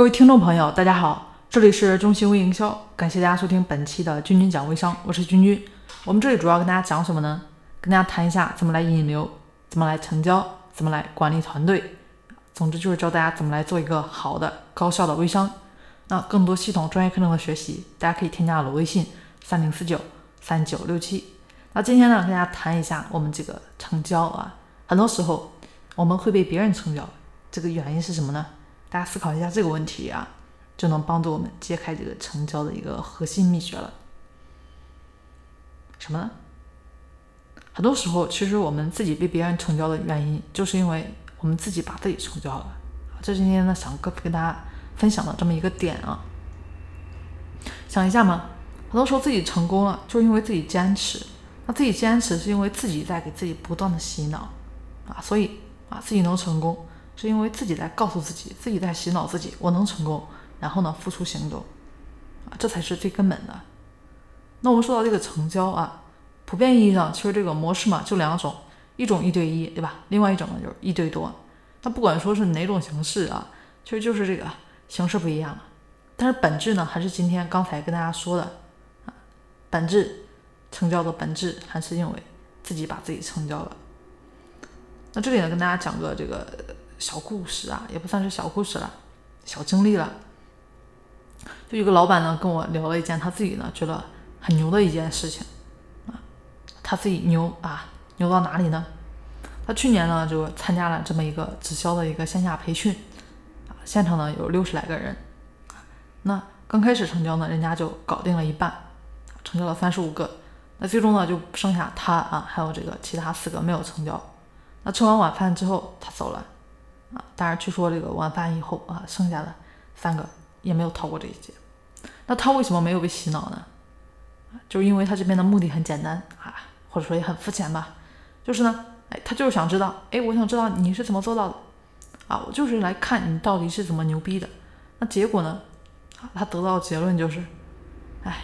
各位听众朋友，大家好，这里是中兴微营销，感谢大家收听本期的君君讲微商，我是君君。我们这里主要跟大家讲什么呢？跟大家谈一下怎么来引流，怎么来成交，怎么来管理团队。总之就是教大家怎么来做一个好的、高效的微商。那更多系统专业课程的学习，大家可以添加我的微信三零四九三九六七。那今天呢，跟大家谈一下我们这个成交啊，很多时候我们会被别人成交，这个原因是什么呢？大家思考一下这个问题啊，就能帮助我们揭开这个成交的一个核心秘诀了。什么呢？很多时候，其实我们自己被别人成交的原因，就是因为我们自己把自己成交了。这是今天呢想跟跟大家分享的这么一个点啊。想一下嘛，很多时候自己成功了，就是因为自己坚持。那自己坚持是因为自己在给自己不断的洗脑啊，所以啊自己能成功。是因为自己在告诉自己，自己在洗脑自己，我能成功，然后呢，付出行动，啊，这才是最根本的。那我们说到这个成交啊，普遍意义上，其实这个模式嘛，就两种，一种一对一，对吧？另外一种呢，就是一对多。那不管说是哪种形式啊，其实就是这个形式不一样了，但是本质呢，还是今天刚才跟大家说的啊，本质成交的本质还是因为自己把自己成交了。那这里呢，跟大家讲个这个。小故事啊，也不算是小故事了，小经历了。就有个老板呢，跟我聊了一件他自己呢觉得很牛的一件事情啊。他自己牛啊，牛到哪里呢？他去年呢就参加了这么一个直销的一个线下培训啊，现场呢有六十来个人。那刚开始成交呢，人家就搞定了一半，成交了三十五个。那最终呢就剩下他啊，还有这个其他四个没有成交。那吃完晚饭之后，他走了。啊，当然，据说这个晚饭以后啊，剩下的三个也没有逃过这一劫。那他为什么没有被洗脑呢？就是因为他这边的目的很简单啊，或者说也很肤浅吧。就是呢，哎，他就是想知道，哎，我想知道你是怎么做到的啊，我就是来看你到底是怎么牛逼的。那结果呢？啊，他得到的结论就是，哎，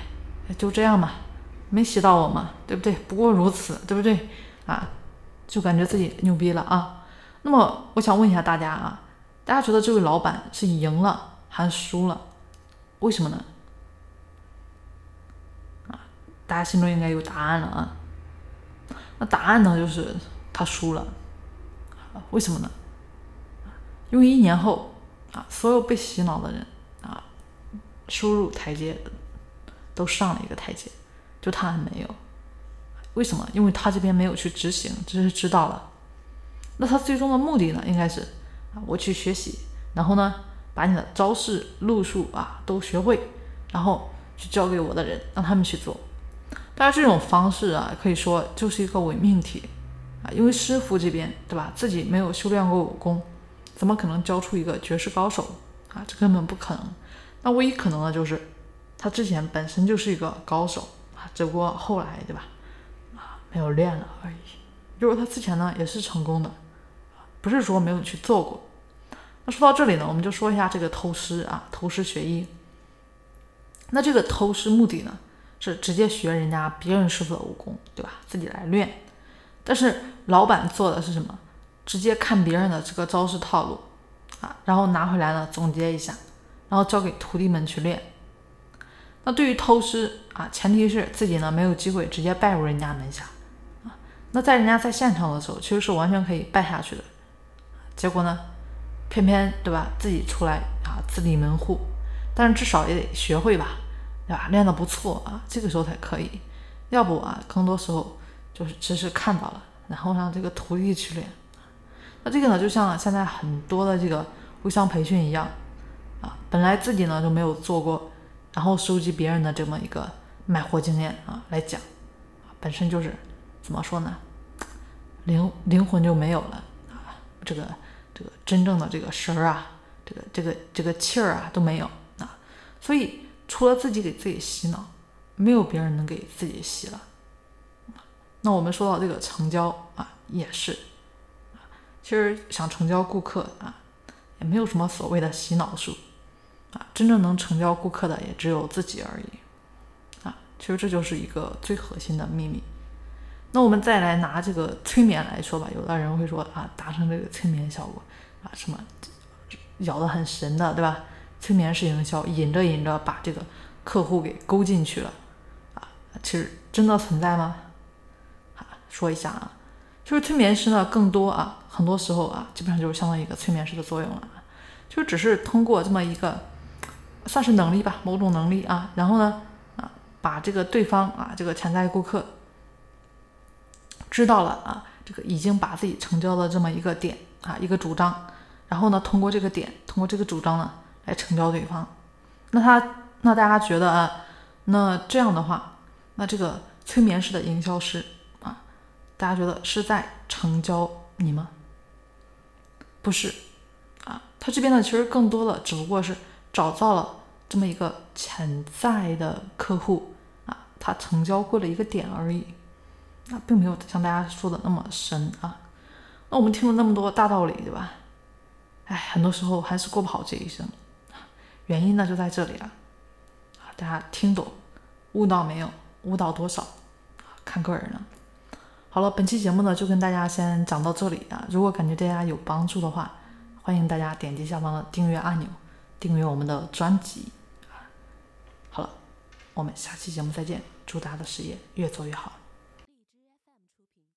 就这样嘛，没洗到我嘛，对不对？不过如此，对不对？啊，就感觉自己牛逼了啊。那么我想问一下大家啊，大家觉得这位老板是赢了还是输了？为什么呢？啊，大家心中应该有答案了啊。那答案呢，就是他输了。为什么呢？因为一年后啊，所有被洗脑的人啊，收入台阶都上了一个台阶，就他还没有。为什么？因为他这边没有去执行，只是知道了。那他最终的目的呢，应该是啊，我去学习，然后呢，把你的招式路数啊都学会，然后去交给我的人，让他们去做。当然，这种方式啊，可以说就是一个伪命题啊，因为师傅这边对吧，自己没有修炼过武功，怎么可能教出一个绝世高手啊？这根本不可能。那唯一可能的就是，他之前本身就是一个高手啊，只不过后来对吧，啊，没有练了而已。如果他之前呢也是成功的。不是说没有去做过。那说到这里呢，我们就说一下这个偷师啊，偷师学艺。那这个偷师目的呢，是直接学人家别人师傅的武功，对吧？自己来练。但是老板做的是什么？直接看别人的这个招式套路啊，然后拿回来呢总结一下，然后交给徒弟们去练。那对于偷师啊，前提是自己呢没有机会直接拜入人家门下啊。那在人家在现场的时候，其实是完全可以拜下去的。结果呢，偏偏对吧，自己出来啊自立门户，但是至少也得学会吧，对吧？练得不错啊，这个时候才可以。要不啊，更多时候就是只是看到了，然后让这个徒弟去练。那这个呢，就像现在很多的这个互相培训一样啊，本来自己呢就没有做过，然后收集别人的这么一个卖货经验啊来讲，本身就是怎么说呢，灵灵魂就没有了啊，这个。这个真正的这个神儿啊，这个这个这个气儿啊都没有啊，所以除了自己给自己洗脑，没有别人能给自己洗了。那我们说到这个成交啊，也是，其实想成交顾客啊，也没有什么所谓的洗脑术啊，真正能成交顾客的也只有自己而已啊。其实这就是一个最核心的秘密。那我们再来拿这个催眠来说吧，有的人会说啊，达成这个催眠效果啊，什么咬得很神的，对吧？催眠式营销引着引着把这个客户给勾进去了啊，其实真的存在吗？啊，说一下啊，就是催眠师呢，更多啊，很多时候啊，基本上就是相当于一个催眠师的作用了，就只是通过这么一个算是能力吧，某种能力啊，然后呢啊，把这个对方啊，这个潜在顾客知道了啊，这个已经把自己成交的这么一个点啊，一个主张。然后呢，通过这个点，通过这个主张呢，来成交对方。那他，那大家觉得啊，那这样的话，那这个催眠式的营销师啊，大家觉得是在成交你吗？不是，啊，他这边呢，其实更多的只不过是找到了这么一个潜在的客户啊，他成交过了一个点而已，那并没有像大家说的那么深啊。那我们听了那么多大道理，对吧？哎，很多时候还是过不好这一生，原因呢就在这里了。大家听懂，悟到没有？悟到多少？看个人了。好了，本期节目呢就跟大家先讲到这里啊。如果感觉大家有帮助的话，欢迎大家点击下方的订阅按钮，订阅我们的专辑。好了，我们下期节目再见，祝大家的事业越做越好。